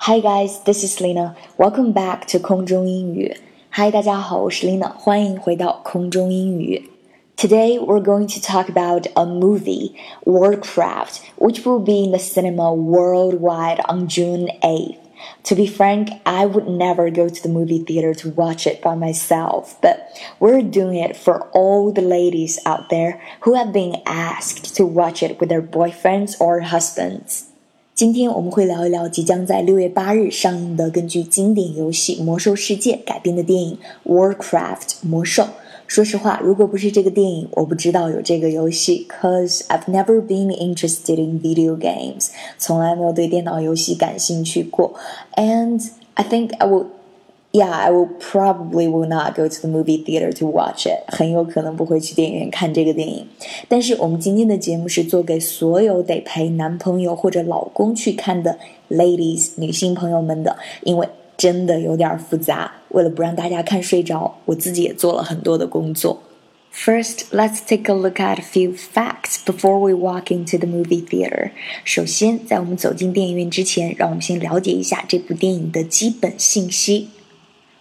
Hi guys, this is Lena. Welcome back to 空中英语。Hi，大家好，我是 Lena，欢迎回到空中英语。Today we're going to talk about a movie, Warcraft, which will be in the cinema worldwide on June 8th. To be frank, I would never go to the movie theater to watch it by myself, but we're doing it for all the ladies out there who have been asked to watch it with their boyfriends or husbands. 今天我们会聊一聊即将在六月八日上映的根据经典游戏《魔兽世界》改编的电影《Warcraft 魔兽》。说实话，如果不是这个电影，我不知道有这个游戏，cause I've never been interested in video games，从来没有对电脑游戏感兴趣过。And I think I would yeah, I will probably will not go to the movie theater to watch it。很有可能不会去电影院看这个电影。但是我们今天的节目是做给所有得陪男朋友或者老公去看的 ladies 女性朋友们的，因为真的有点复杂。为了不让大家看睡着，我自己也做了很多的工作。First, let's take a look at a few facts before we walk into the movie theater. 首先，在我们走进电影院之前，让我们先了解一下这部电影的基本信息。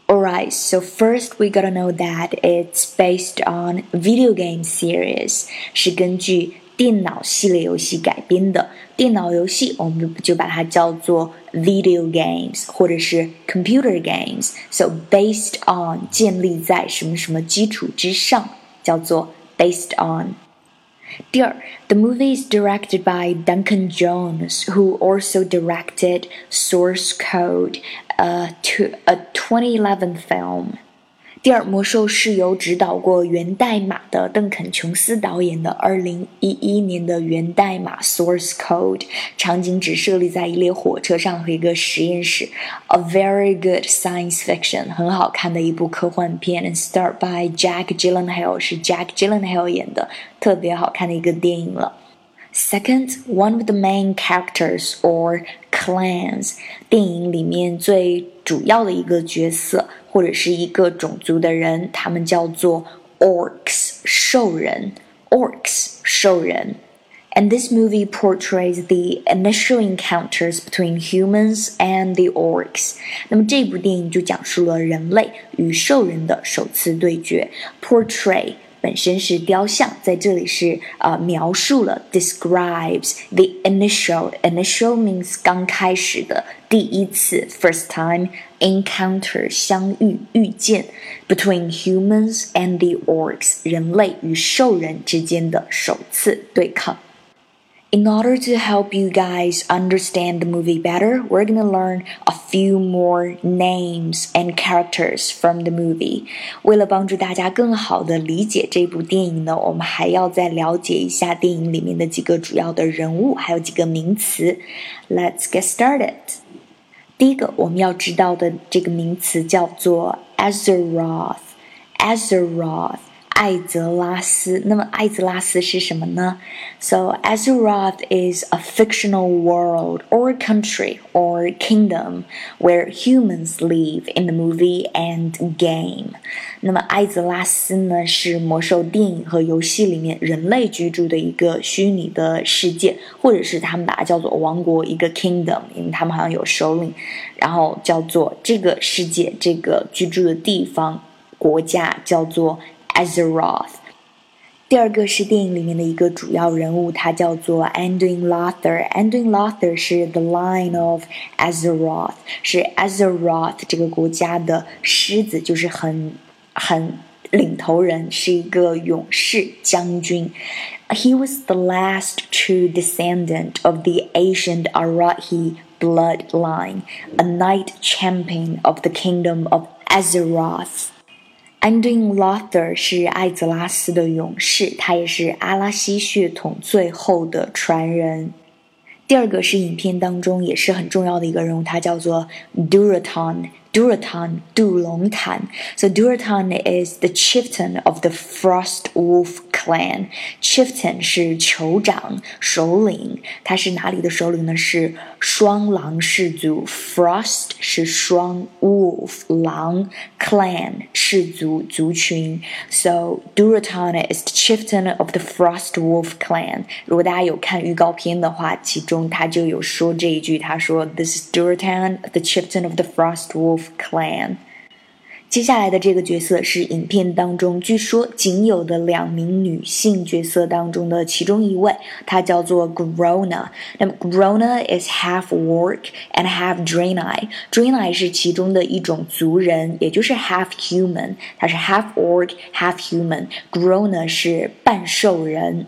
Alright, so first we gotta know that it's based on video game series，是根据电脑系列游戏改编的。电脑游戏我们就把它叫做 video games，或者是 computer games。So based on 建立在什么什么基础之上，叫做 based on。 第二，the movie is directed by Duncan Jones, who also directed Source Code, uh, a to a 2011 film. 第二，《魔兽》是由指导过《源代码》的邓肯·琼斯导演的2011年的《源代码》（Source Code），场景只设立在一列火车上和一个实验室。A very good science fiction，很好看的一部科幻片。And start by Jack Gyllenhaal，是 Jack Gyllenhaal 演的，特别好看的一个电影了。Second, one of the main characters or clans，电影里面最主要的一个角色或者是一个种族的人，他们叫做 orcs 兽人，orcs 兽人。And this movie portrays the initial encounters between humans and the orcs。那么这部电影就讲述了人类与兽人的首次对决。Portray 本身是雕像，在这里是呃描述了 describes the initial initial means 刚开始的第一次 first time encounter 相遇遇见 between humans and the orcs 人类与兽人之间的首次对抗。In order to help you guys understand the movie better, we're gonna learn a few more names and characters from the movie. 为了帮助大家更好的理解这部电影呢，我们还要再了解一下电影里面的几个主要的人物，还有几个名词。Let's get started. 第一个我们要知道的这个名词叫做 Azeroth。 Azeroth 艾泽拉斯。那么艾泽拉斯是什么呢？So Azeroth is a fictional world or country or kingdom where humans live in the movie and game。那么艾泽拉斯呢是魔兽电影和游戏里面人类居住的一个虚拟的世界，或者是他们把它叫做王国，一个 kingdom，因为他们好像有首领，然后叫做这个世界这个居住的地方国家叫做。 Azeroth。第二个是电影里面的一个主要人物，他叫做 Anduin Lothar。Anduin Lothar 是 The Line of Azeroth，是 Azeroth 这个国家的狮子，就是很很领头人，是一个勇士将军。He was the last true descendant of the ancient Arahi bloodline, a knight champion of the kingdom of Azeroth. Anduin Lothar 是艾泽拉斯的勇士，他也是阿拉西血统最后的传人。第二个是影片当中也是很重要的一个人物，他叫做 Durotan。Durotan 杜隆坦。So Durotan is the chieftain of the Frost Wolf clan。Chieftain 是酋长、首领，他是哪里的首领呢？是双狼氏族。Frost 是双，wolf 狼，clan 氏族族群。So Durotan is the chieftain of the Frost Wolf Clan. 如果大家有看预告片的话，其中他就有说这一句，他说 This is Durotan, the chieftain of the Frost Wolf clan。”接下来的这个角色是影片当中据说仅有的两名女性角色当中的其中一位，她叫做 Grona。那么 Grona is half orc and half Draenei。Draenei 是其中的一种族人，也就是 half human，她是 half orc half human。Grona 是半兽人。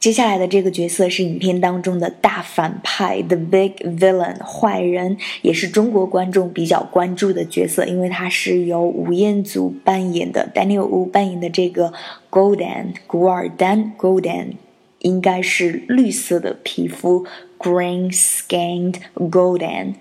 接下来的这个角色是影片当中的大反派，the big villain，坏人，也是中国观众比较关注的角色，因为他是由吴彦祖扮演的，Daniel Wu 扮演的这个 Golden 古尔丹 Golden，应该是绿色的皮肤，green skinned Golden。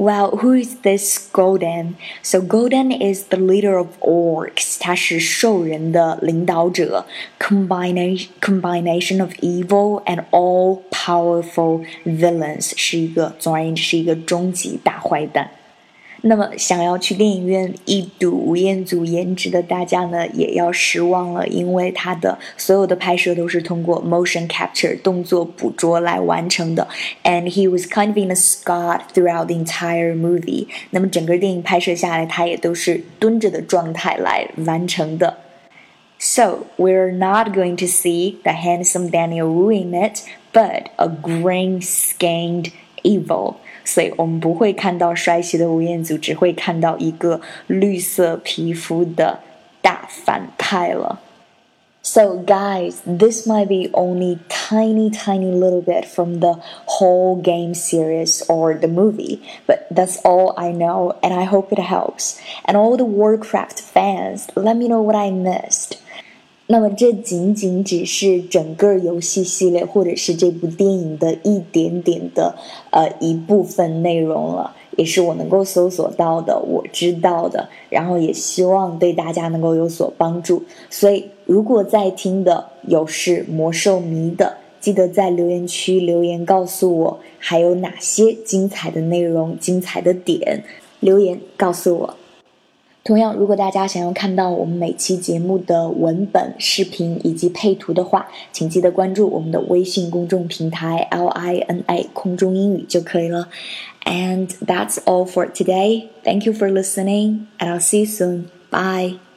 Well, who is this Gul'dan? So Gul'dan is the leader of orcs. 他是兽人的领导者，combination combination of evil and all powerful villains 是一个，总而言之是一个终极大坏蛋。那么，想要去电影院一睹吴彦祖颜值的大家呢，也要失望了，因为他的所有的拍摄都是通过 motion capture 动作捕捉来完成的，and he was kind of in a squat throughout the entire movie。那么整个电影拍摄下来，他也都是蹲着的状态来完成的。So we're not going to see the handsome Daniel Wu in it, but a green-skinned evil. 所以我们不会看到帅气的吴彦祖，只会看到一个绿色皮肤的大反派了。So, guys, this might be only tiny, tiny little bit from the whole game series or the movie, but that's all I know, and I hope it helps. And all the Warcraft fans, let me know what I missed. 那么这仅仅只是整个游戏系列或者是这部电影的一点点的呃一部分内容了，也是我能够搜索到的，我知道的，然后也希望对大家能够有所帮助。所以，如果在听的有是魔兽迷的，记得在留言区留言告诉我还有哪些精彩的内容、精彩的点，留言告诉我。同样，如果大家想要看到我们每期节目的文本、视频以及配图的话，请记得关注我们的微信公众平台 L I N A 空中英语就可以了。And that's all for today. Thank you for listening, and I'll see you soon. Bye.